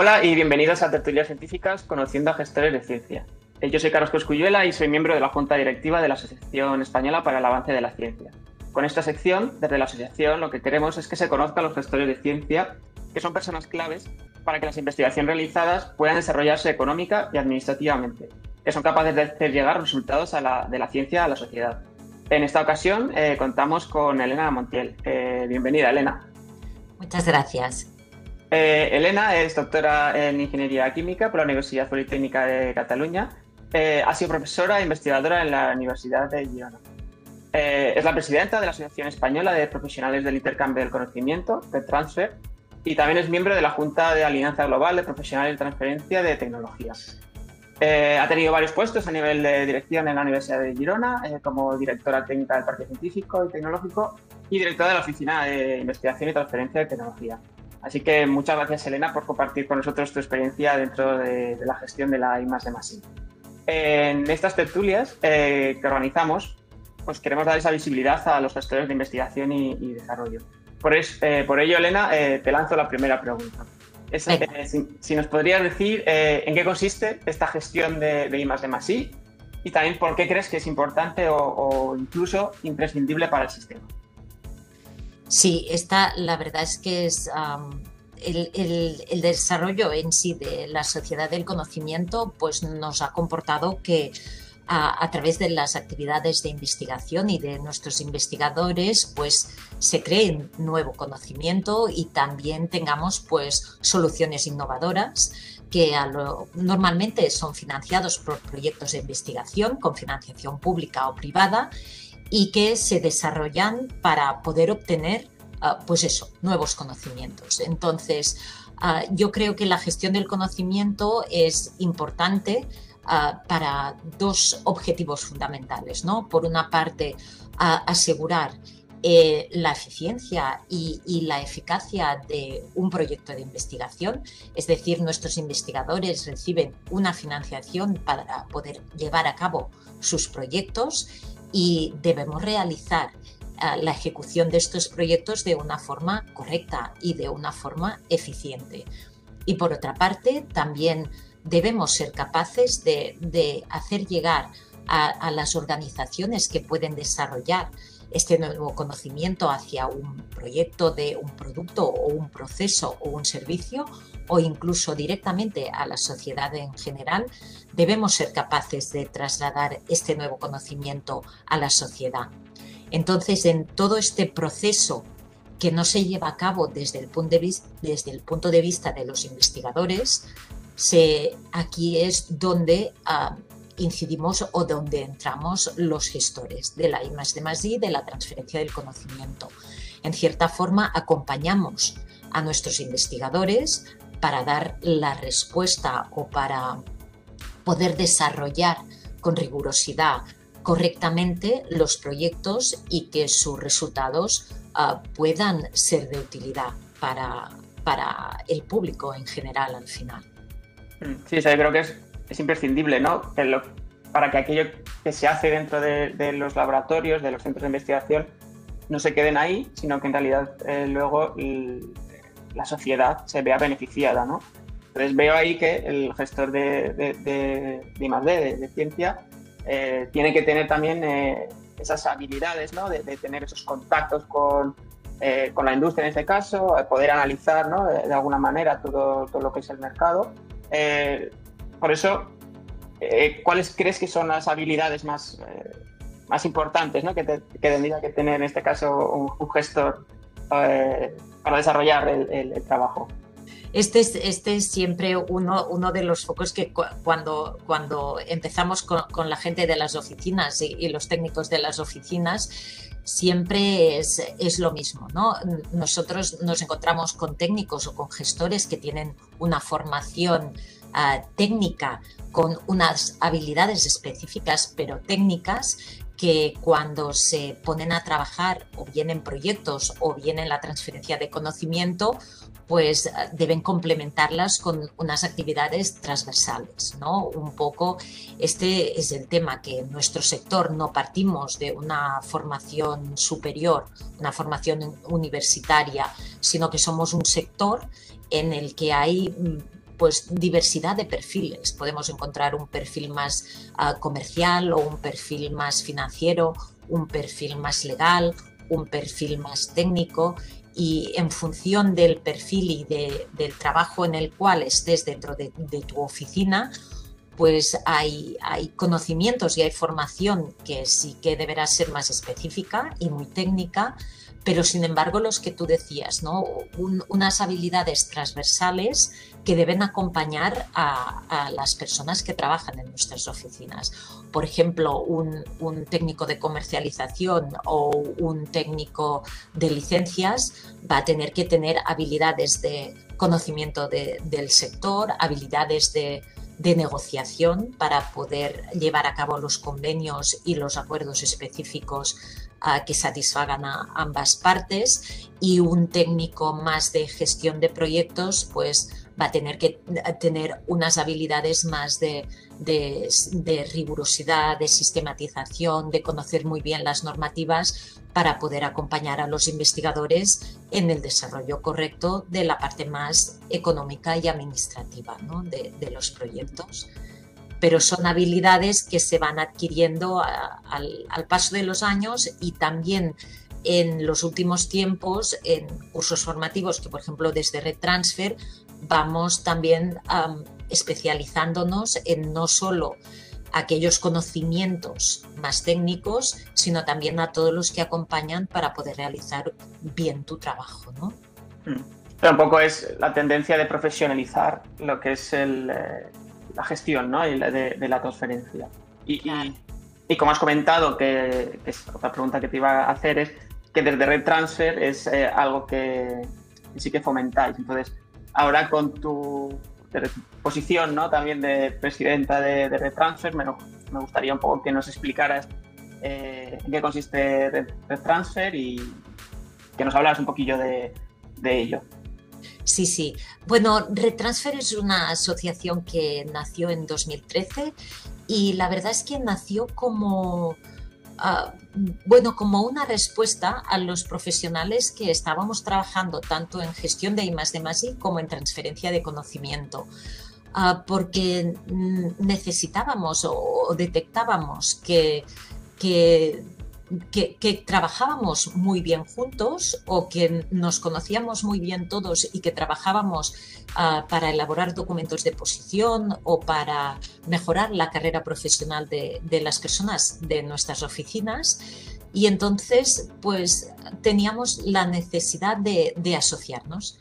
Hola y bienvenidos a Tertulias Científicas Conociendo a Gestores de Ciencia. Eh, yo soy Carlos Coscuyuela y soy miembro de la Junta Directiva de la Asociación Española para el Avance de la Ciencia. Con esta sección, desde la asociación, lo que queremos es que se conozcan los gestores de ciencia, que son personas claves para que las investigaciones realizadas puedan desarrollarse económica y administrativamente, que son capaces de hacer llegar resultados de la ciencia a la sociedad. En esta ocasión eh, contamos con Elena Montiel. Eh, bienvenida, Elena. Muchas gracias. Eh, Elena es doctora en Ingeniería Química por la Universidad Politécnica de Cataluña. ha sido profesora e investigadora en la Universidad de Girona. es la presidenta de la Asociación Española de Profesionales del Intercambio del Conocimiento, de Transfer, y también es miembro de la Junta de Alianza Global de Profesionales de Transferencia de Tecnología. Eh, ha tenido varios puestos a nivel de dirección en la Universidad de Girona, eh, como directora técnica del Parque Científico y Tecnológico y directora de la Oficina de Investigación y Transferencia de Tecnología. Así que muchas gracias, Elena, por compartir con nosotros tu experiencia dentro de, la gestión de la I de. En estas tertulias eh, que organizamos, pues queremos dar esa visibilidad a los gestores de investigación y, desarrollo. Por, por, ello, Elena, te lanzo la primera pregunta. Eh, si, nos podrías decir eh, en qué consiste esta gestión de, de I más de y también por qué crees que es importante o, incluso imprescindible para el sistema. Sí, esta la verdad es que es el, el, desarrollo en sí de la sociedad del conocimiento pues nos ha comportado que a, través de las actividades de investigación y de nuestros investigadores, pues se cree nuevo conocimiento y también tengamos pues soluciones innovadoras que normalmente son financiados por proyectos de investigación con financiación pública o privada y que se desarrollan para poder obtener ah, pues eso, nuevos conocimientos. Entonces, ah, yo creo que la gestión del conocimiento es importante Ah, para dos objetivos fundamentales. ¿no? Por una parte, asegurar eh, la eficiencia y, la eficacia de un proyecto de investigación, es decir, nuestros investigadores reciben una financiación para poder llevar a cabo sus proyectos y debemos realizar ah, la ejecución de estos proyectos de una forma correcta y de una forma eficiente. Y por otra parte, también debemos ser capaces de, hacer llegar a, las organizaciones que pueden desarrollar este nuevo conocimiento hacia un proyecto de un producto o un proceso o un servicio o incluso directamente a la sociedad en general, debemos ser capaces de trasladar este nuevo conocimiento a la sociedad. Entonces, en todo este proceso que no se lleva a cabo desde el punto de vista, desde el punto de, vista de los investigadores, aquí es donde ah, incidimos o donde entramos los gestores de la I de la transferencia del conocimiento. En cierta forma, acompañamos a nuestros investigadores para dar la respuesta o para poder desarrollar con rigurosidad correctamente los proyectos y que sus resultados ah, puedan ser de utilidad para, para el público en general al final. Sí, yo creo que es, imprescindible, ¿no? para que aquello que se hace dentro de, los laboratorios, de los centros de investigación, no se queden ahí, sino que en realidad eh, luego la sociedad se vea beneficiada, ¿no? Entonces veo ahí que el gestor de, de, de, de, ciencia, eh, tiene que tener también eh, esas habilidades, ¿no? De, tener esos contactos con, con la industria en este caso, poder analizar, ¿no? De, alguna manera todo, todo lo que es el mercado por eso, eh, ¿cuáles crees que son las habilidades más, eh, más importantes ¿no? que, tendría que tener en este caso un, gestor para desarrollar el, trabajo? Este es, este es siempre uno, uno de los focos que cuando, cuando empezamos con, la gente de las oficinas y, los técnicos de las oficinas, siempre es, es, lo mismo. ¿no? Nosotros nos encontramos con técnicos o con gestores que tienen una formación ah, técnica con unas habilidades específicas, pero técnicas, que cuando se ponen a trabajar o bien en proyectos o bien en la transferencia de conocimiento, pues eh, deben complementarlas con unas actividades transversales. ¿no? Un poco este es el tema que en nuestro sector no partimos de una formación superior, una formación universitaria, sino que somos un sector en el que hay mm, pues diversidad de perfiles. Podemos encontrar un perfil más ah, comercial o un perfil más financiero, un perfil más legal, un perfil más técnico y en función del perfil y del trabajo en el cual estés dentro de, tu oficina, pues hay, hay, conocimientos y hay formación que sí que deberá ser más específica y muy técnica, pero sin embargo los que tú decías, ¿no? unas habilidades transversales que deben acompañar a, las personas que trabajan en nuestras oficinas. Por ejemplo, un, técnico de comercialización o un técnico de licencias va a tener que tener habilidades de conocimiento del sector, habilidades de, de negociación para poder llevar a cabo los convenios y los acuerdos específicos que satisfagan a ambas partes y un técnico más de gestión de proyectos pues va a tener que tener unas habilidades más de, rigurosidad, de sistematización, de conocer muy bien las normativas para poder acompañar a los investigadores en el desarrollo correcto de la parte más económica y administrativa de los proyectos pero son habilidades que se van adquiriendo al, paso de los años y también en los últimos tiempos en cursos formativos que por ejemplo desde RedTransfer vamos también especializándonos en no solo aquellos conocimientos más técnicos, sino también a todos los que acompañan para poder realizar bien tu trabajo. ¿no? Mm. Es la tendencia de profesionalizar lo que es el, eh, la gestión ¿no? y de, la transferencia. Y, y, como has comentado, que, es otra pregunta que te iba a hacer, es que desde Red Transfer es eh, algo que, sí que fomentáis. Entonces, ahora con tu, posición ¿no? también de presidenta de, Red Transfer, me, me, gustaría un poco que nos explicaras eh, en qué consiste Red, Transfer y que nos hablaras un poquillo de, de ello. Sí, sí. Bueno, Retransfer es una asociación que nació en 2013 y la verdad es que nació como, ah, bueno, como una respuesta a los profesionales que estábamos trabajando tanto en gestión de I de como en transferencia de conocimiento. Ah, porque necesitábamos o, detectábamos que, que que, trabajábamos muy bien juntos o que nos conocíamos muy bien todos y que trabajábamos ah, para elaborar documentos de posición o para mejorar la carrera profesional de, las personas de nuestras oficinas. Y entonces, pues teníamos la necesidad de, asociarnos.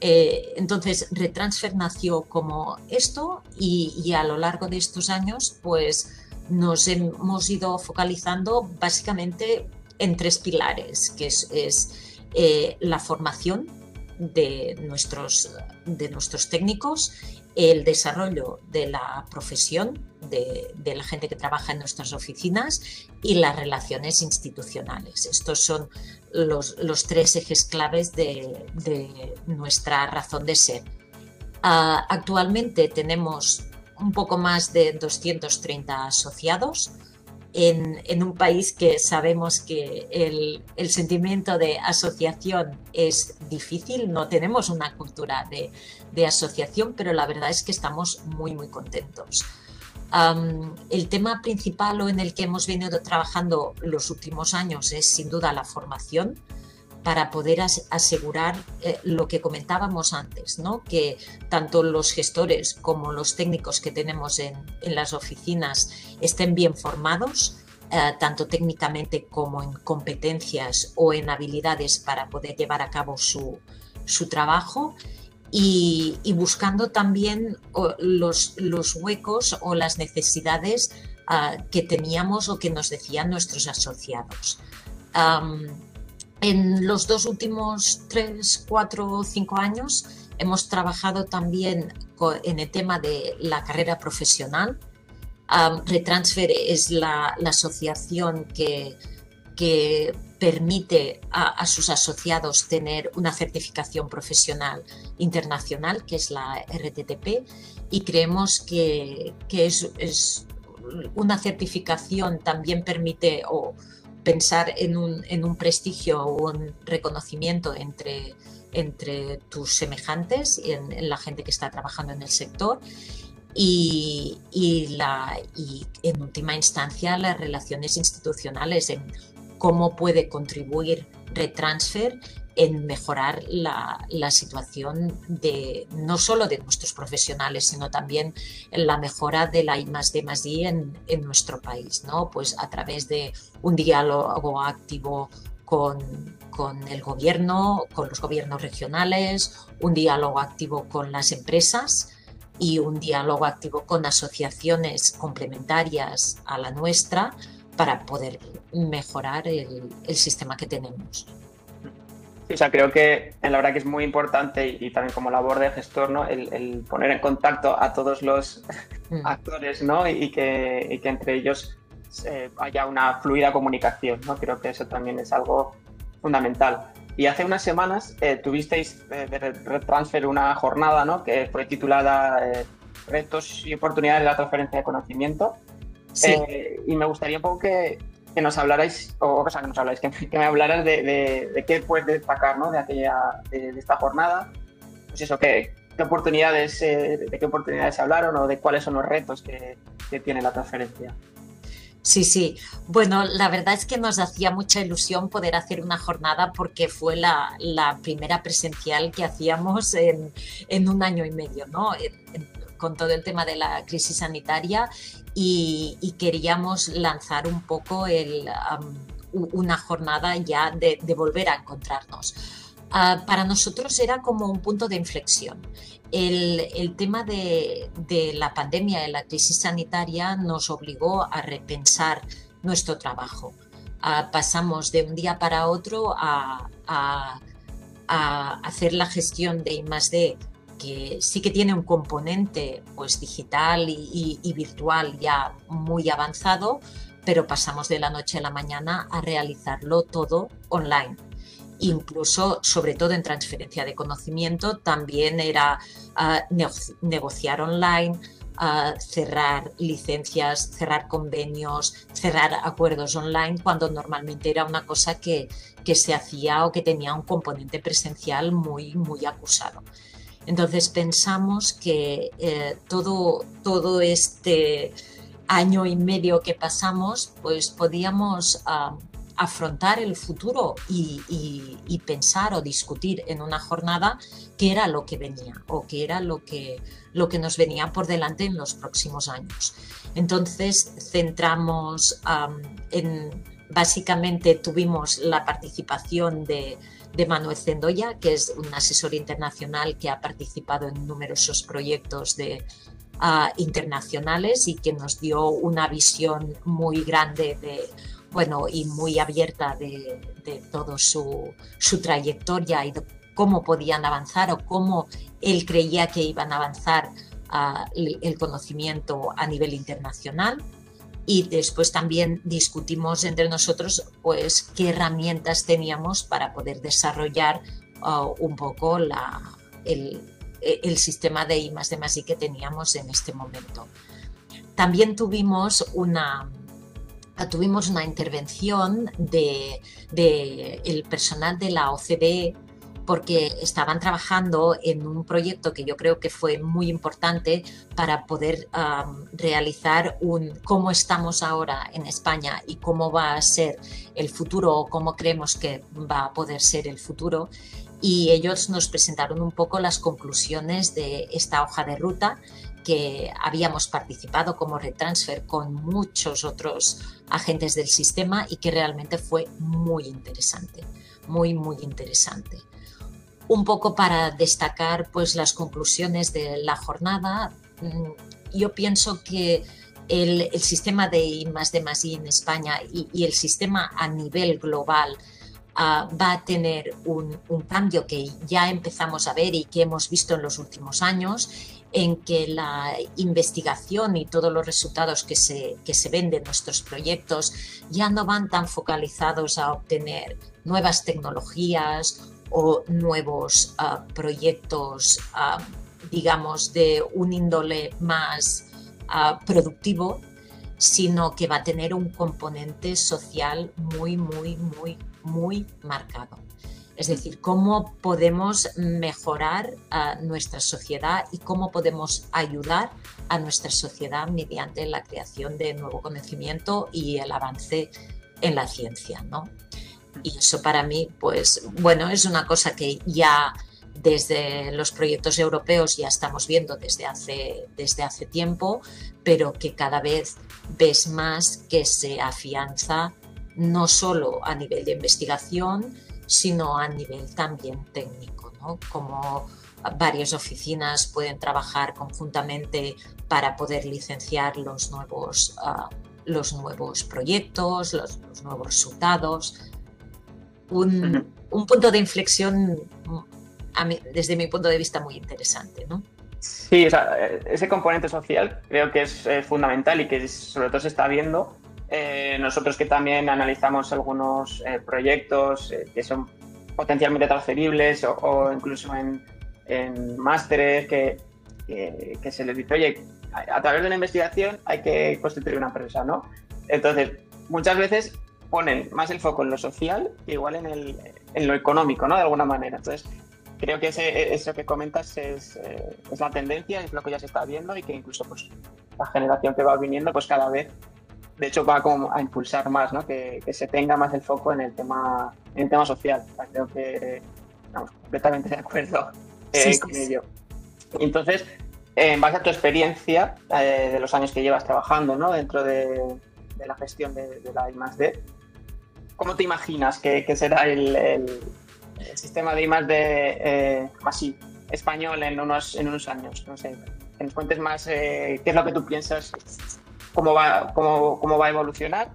Eh, entonces, Retransfer nació como esto y, y, a lo largo de estos años, pues nos hemos ido focalizando básicamente en tres pilares, que es, eh, la formación de nuestros, de nuestros técnicos, el desarrollo de la profesión de, la gente que trabaja en nuestras oficinas y las relaciones institucionales. Estos son los, tres ejes claves de, nuestra razón de ser. Ah, actualmente tenemos un poco más de 230 asociados en, un país que sabemos que el, sentimiento de asociación es difícil, no tenemos una cultura de, asociación, pero la verdad es que estamos muy, muy contentos. el tema principal o en el que hemos venido trabajando los últimos años es sin duda la formación para poder asegurar eh, lo que comentábamos antes, ¿no? que tanto los gestores como los técnicos que tenemos en, las oficinas estén bien formados, eh, tanto técnicamente como en competencias o en habilidades para poder llevar a cabo su, trabajo. Y, buscando también los, los, huecos o las necesidades ah, que teníamos o que nos decían nuestros asociados. En los dos últimos tres, cuatro o cinco años hemos trabajado también en el tema de la carrera profesional. Retransfer es la, asociación que, permite a, sus asociados tener una certificación profesional internacional, que es la RTTP, y creemos que, es, una certificación también permite o pensar en un, prestigio o un reconocimiento entre, entre tus semejantes y en, la gente que está trabajando en el sector. Y, la, y en última instancia las relaciones institucionales, en cómo puede contribuir Retransfer en mejorar la, situación de no solo de nuestros profesionales, sino también en la mejora de la I D más I en, nuestro país, ¿no? Pues a través de un diálogo activo con, con, el gobierno, con los gobiernos regionales, un diálogo activo con las empresas y un diálogo activo con asociaciones complementarias a la nuestra para poder mejorar el sistema que tenemos. O sea, creo que la verdad que es muy importante y, también como labor de gestor, ¿no? El, poner en contacto a todos los mm. actores, ¿no? Y, que, entre ellos eh, haya una fluida comunicación, ¿no? Creo que eso también es algo fundamental. Y hace unas semanas eh, tuvisteis eh, de Red Transfer una jornada, ¿no? Que fue titulada Retos y oportunidades de la transferencia de conocimiento. Sí. y me gustaría un poco que, que nos hablarais, o, sea, que nos habláis, que, me hablaras de, de, qué puedes destacar ¿no? de, aquella, de, esta jornada. Pues eso, qué, qué oportunidades, eh, de qué oportunidades hablaron o de cuáles son los retos que, que tiene la transferencia. Sí, sí. Bueno, la verdad es que nos hacía mucha ilusión poder hacer una jornada porque fue la, la primera presencial que hacíamos en, en, un año y medio, ¿no? Con todo el tema de la crisis sanitaria y, queríamos lanzar un poco el, una jornada ya de, volver a encontrarnos. Ah, para nosotros era como un punto de inflexión. El, tema de, la pandemia, de la crisis sanitaria, nos obligó a repensar nuestro trabajo. Ah, pasamos de un día para otro a, a, hacer la gestión de I que sí que tiene un componente pues, digital y, virtual ya muy avanzado, pero pasamos de la noche a la mañana a realizarlo todo online. Incluso, sobre todo en transferencia de conocimiento, también era ah, negociar online, ah, cerrar licencias, cerrar convenios, cerrar acuerdos online, cuando normalmente era una cosa que, que se hacía o que tenía un componente presencial muy, muy acusado. Entonces pensamos que eh, todo, todo este año y medio que pasamos, pues podíamos afrontar el futuro y, pensar o discutir en una jornada qué era lo que venía o qué era lo que, lo que nos venía por delante en los próximos años. Entonces centramos en, básicamente tuvimos la participación de de Manuel Zendoya, que es un asesor internacional que ha participado en numerosos proyectos ah, internacionales y que nos dio una visión muy grande de, bueno, y muy abierta de, de toda su, su, trayectoria y de cómo podían avanzar o cómo él creía que iban a avanzar ah, el conocimiento a nivel internacional y después también discutimos entre nosotros pues qué herramientas teníamos para poder desarrollar uh, un poco la, el, sistema de I más de más I que teníamos en este momento. También tuvimos una, tuvimos una intervención de, de el personal de la OCDE porque estaban trabajando en un proyecto que yo creo que fue muy importante para poder realizar un cómo estamos ahora en España y cómo va a ser el futuro o cómo creemos que va a poder ser el futuro. Y ellos nos presentaron un poco las conclusiones de esta hoja de ruta que habíamos participado como retransfer con muchos otros agentes del sistema y que realmente fue muy interesante, muy, muy interesante un poco para destacar pues, las conclusiones de la jornada. Mm, yo pienso que el, sistema de I más de más I en España y, el sistema a nivel global ah, va a tener un, cambio que ya empezamos a ver y que hemos visto en los últimos años, en que la investigación y todos los resultados que se, que se ven de nuestros proyectos ya no van tan focalizados a obtener nuevas tecnologías o nuevos ah, proyectos, ah, digamos, de un índole más ah, productivo, sino que va a tener un componente social muy, muy, muy, muy marcado. Es decir, cómo podemos mejorar nuestra sociedad y cómo podemos ayudar a nuestra sociedad mediante la creación de nuevo conocimiento y el avance en la ciencia, ¿no? Y eso para mí, pues, bueno, es una cosa que ya desde los proyectos europeos ya estamos viendo desde hace, desde hace tiempo, pero que cada vez ves más que se afianza no solo a nivel de investigación, sino a nivel también técnico, ¿no? como varias oficinas pueden trabajar conjuntamente para poder licenciar los nuevos, uh, los nuevos proyectos, los nuevos resultados. Un, punto de inflexión mí, desde mi punto de vista muy interesante. ¿no? Sí, o sea, ese componente social creo que es eh, fundamental y que sobre todo se está viendo. Eh, nosotros que también analizamos algunos eh, proyectos eh, que son potencialmente transferibles o, o incluso en, en másteres que, que, que, se les dice, oye, a, a, través de una investigación hay que constituir una empresa, ¿no? Entonces, muchas veces ponen más el foco en lo social que igual en, el, en lo económico, ¿no? De alguna manera. Entonces, creo que ese, eso que comentas es, eh, es, la tendencia, es lo que ya se está viendo y que incluso pues, la generación que va viniendo pues cada vez, de hecho, va como a impulsar más, ¿no? que, que, se tenga más el foco en el tema, en el tema social. O sea, creo que estamos completamente de acuerdo eh, sí, con sí, ello. Entonces, en base a tu experiencia eh, de los años que llevas trabajando ¿no? dentro de, de la gestión de, de la I+.D., ¿cómo te imaginas que, que será el, el el sistema de I eh, así, español en unos, en unos años. No sé, que nos cuentes más eh, qué es lo que tú piensas, cómo va, cómo, cómo va a evolucionar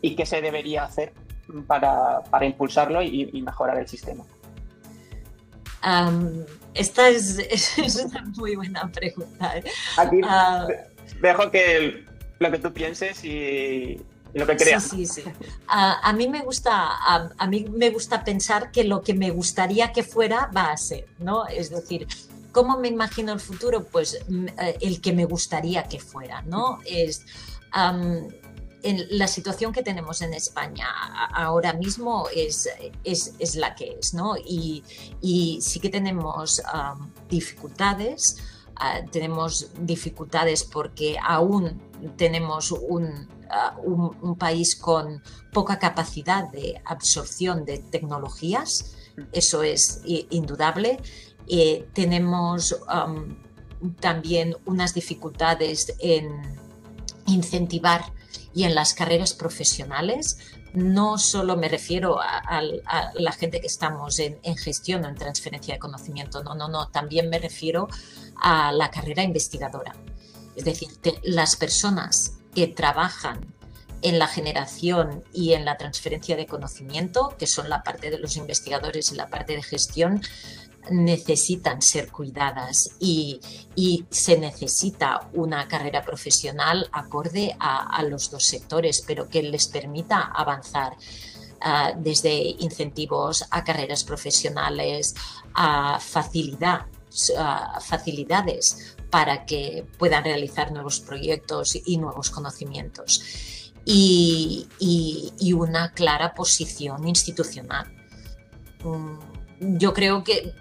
y qué se debería hacer para, para impulsarlo y, y, mejorar el sistema. Um, esta es, es, una muy buena pregunta. ¿eh? Aquí uh, dejo que lo que tú pienses y, lo que creas. Sí, sí, sí. A, mí me gusta, a, mí me gusta pensar que lo que me gustaría que fuera va a ser, ¿no? Es decir, ¿cómo me imagino el futuro? Pues eh, el que me gustaría que fuera, ¿no? Es um, en la situación que tenemos en España ahora mismo es, es, es la que es, ¿no? Y, y sí que tenemos dificultades. Uh, tenemos dificultades porque aún tenemos un, uh, un, un, país con poca capacidad de absorción de tecnologías, eso es indudable. Eh, tenemos um, también unas dificultades en incentivar y en las carreras profesionales. No solo me refiero a, la gente que estamos en, gestión o en transferencia de conocimiento, no, no, no, también me refiero a la carrera investigadora. Es decir, las personas que trabajan en la generación y en la transferencia de conocimiento, que son la parte de los investigadores y la parte de gestión, necesitan ser cuidadas y, y se necesita una carrera profesional acorde a, los dos sectores, pero que les permita avanzar. Uh, desde incentivos a carreras profesionales, a facilidad, facilidades para que puedan realizar nuevos proyectos y nuevos conocimientos. Y, y, y una clara posición institucional. Yo creo que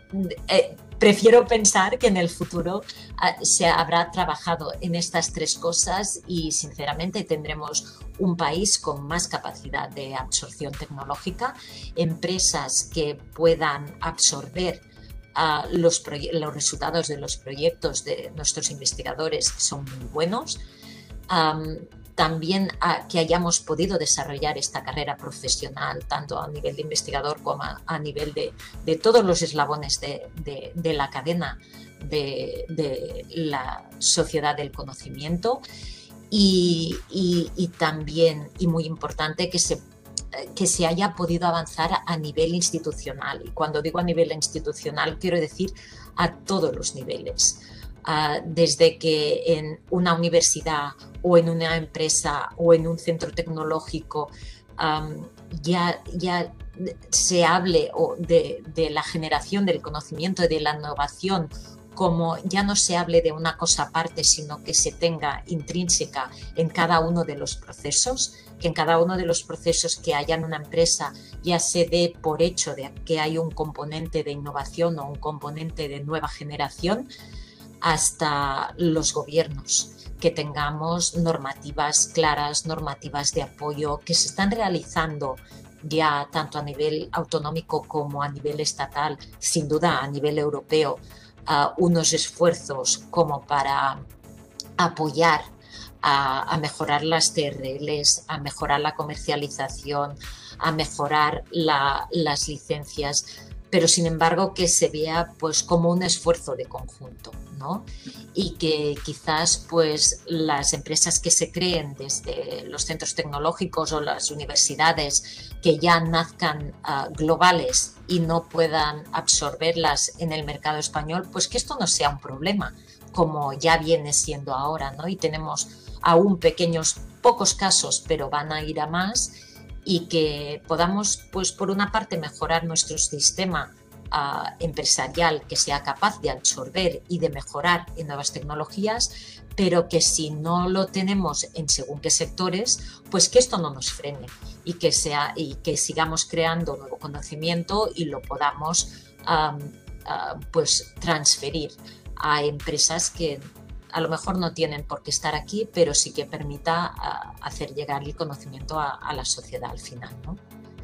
eh, prefiero pensar que en el futuro uh, se habrá trabajado en estas tres cosas y sinceramente tendremos un país con más capacidad de absorción tecnológica, empresas que puedan absorber uh, los, los, resultados de los proyectos de nuestros investigadores son muy buenos. También a, que hayamos podido desarrollar esta carrera profesional, tanto a nivel de investigador como a, nivel de, de, todos los eslabones de, de, de la cadena de, la sociedad del conocimiento. Y, y, y, también, y muy importante, que se que se haya podido avanzar a nivel institucional. Y cuando digo a nivel institucional, quiero decir a todos los niveles. Uh, desde que en una universidad o en una empresa o en un centro tecnológico ya, ya se hable de, de, la generación del conocimiento y de la innovación como ya no se hable de una cosa aparte, sino que se tenga intrínseca en cada uno de los procesos, que en cada uno de los procesos que haya en una empresa ya se dé por hecho de que hay un componente de innovación o un componente de nueva generación, hasta los gobiernos, que tengamos normativas claras, normativas de apoyo que se están realizando ya tanto a nivel autonómico como a nivel estatal, sin duda a nivel europeo, unos esfuerzos como para apoyar a, mejorar las TRLs, a mejorar la comercialización, a mejorar las licencias, pero sin embargo que se vea pues como un esfuerzo de conjunto, ¿no? Y que quizás pues las empresas que se creen desde los centros tecnológicos o las universidades que ya nazcan ah, globales y no puedan absorberlas en el mercado español, pues que esto no sea un problema, como ya viene siendo ahora, ¿no? Y tenemos aún pequeños, pocos casos, pero van a ir a más y que podamos, pues por una parte, mejorar nuestro sistema ah, empresarial que sea capaz de absorber y de mejorar en nuevas tecnologías, pero que si no lo tenemos en según qué sectores, pues que esto no nos frene y que, sea, y que sigamos creando nuevo conocimiento y lo podamos ah, pues transferir a empresas que a lo mejor no tienen por qué estar aquí, pero sí que permita hacer llegar el conocimiento a, la sociedad al final. ¿no?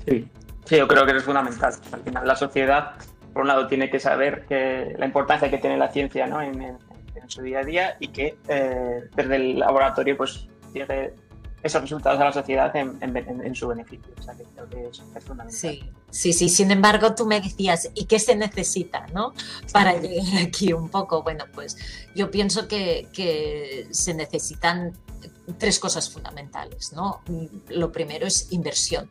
Sí. sí, yo creo que es fundamental. Al final la sociedad, por un lado, tiene que saber que la importancia que tiene la ciencia ¿no? en, su día a día y que eh, desde el laboratorio pues llegue esos resultados a la sociedad en, su beneficio. O sea, que creo que es, fundamental. Sí, sí, sí. Sin embargo, tú me decías, ¿y qué se necesita ¿no? para llegar aquí un poco? Bueno, pues yo pienso que, que se necesitan tres cosas fundamentales. ¿no? Lo primero es inversión.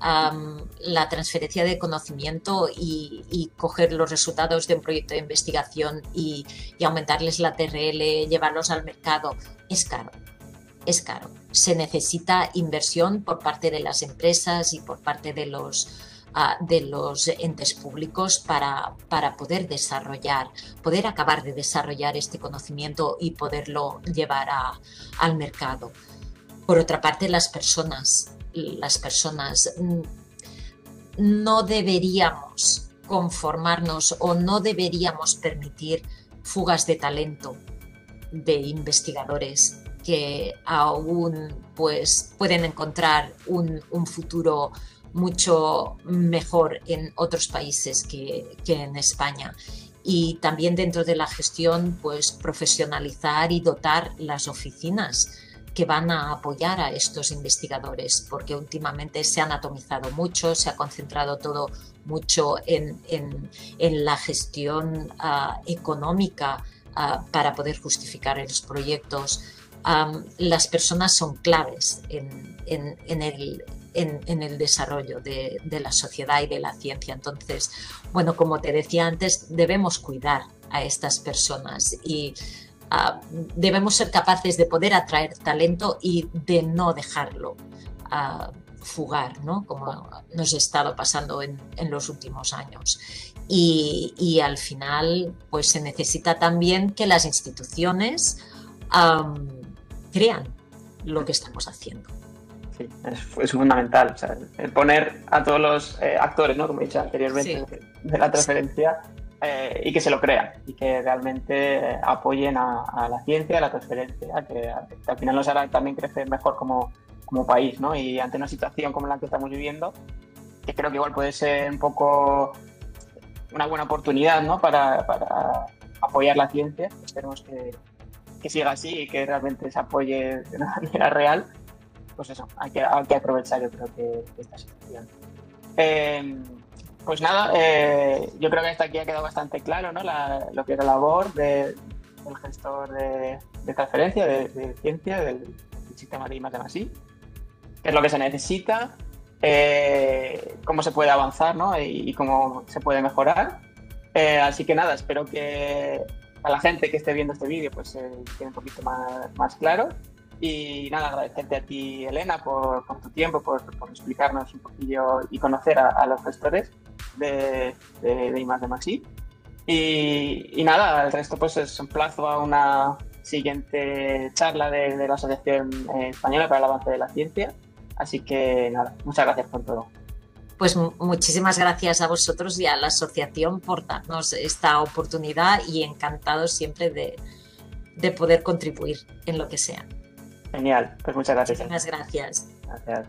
la transferencia de conocimiento y, coger los resultados de un proyecto de investigación y, y aumentarles la TRL, llevarlos al mercado, es caro es caro. Se necesita inversión por parte de las empresas y por parte de los, ah, de los entes públicos para, para, poder desarrollar, poder acabar de desarrollar este conocimiento y poderlo llevar al mercado. Por otra parte, las personas, las personas mm, no deberíamos conformarnos o no deberíamos permitir fugas de talento de investigadores que aún pues, pueden encontrar un, futuro mucho mejor en otros países que, en España. Y también dentro de la gestión, pues profesionalizar y dotar las oficinas que van a apoyar a estos investigadores, porque últimamente se han atomizado mucho, se ha concentrado todo mucho en, la gestión ah, económica ah, para poder justificar los proyectos las personas son claves en, el, desarrollo de, la sociedad y de la ciencia. Entonces, bueno, como te decía antes, debemos cuidar a estas personas y ah, debemos ser capaces de poder atraer talento y de no dejarlo. Ah, fugar, ¿no? como nos ha estado pasando en, los últimos años. Y, al final, pues se necesita también que las instituciones crean lo que estamos haciendo. Sí, es, fundamental. el poner a todos los eh, actores, ¿no? como he dicho anteriormente, de, la transferencia eh, y que se lo crean y que realmente apoyen a, la ciencia, a la transferencia, que, al final nos hará también crecer mejor como, como país. ¿no? Y ante una situación como la que estamos viviendo, que creo que igual puede ser un poco una buena oportunidad ¿no? para, para apoyar la ciencia. Esperemos que, que siga así y que realmente se apoye de una manera real, pues eso, hay que, hay que aprovechar yo creo que, esta situación. Em, pues nada, eh, yo creo que hasta aquí ha quedado bastante claro ¿no? lo que es la labor del gestor de, transferencia, de, ciencia, del, sistema de I qué es lo que se necesita, eh, cómo se puede avanzar ¿no? y, cómo se puede mejorar. Eh, así que nada, espero que a la gente que esté viendo este vídeo pues eh, tiene un poquito más, más claro. Y nada, agradecerte a ti, Elena, por, tu tiempo, por, explicarnos un poquillo y conocer a, los gestores de, de, de de Maxi. Y, nada, el resto pues es un plazo a una siguiente charla de, la Asociación Española para el Avance de la Ciencia. Así que nada, muchas gracias por todo. Pues muchísimas gracias a vosotros y a la asociación por darnos esta oportunidad y encantado siempre de, de poder contribuir en lo que sea. Genial, pues muchas gracias. Muchas gracias. Gracias.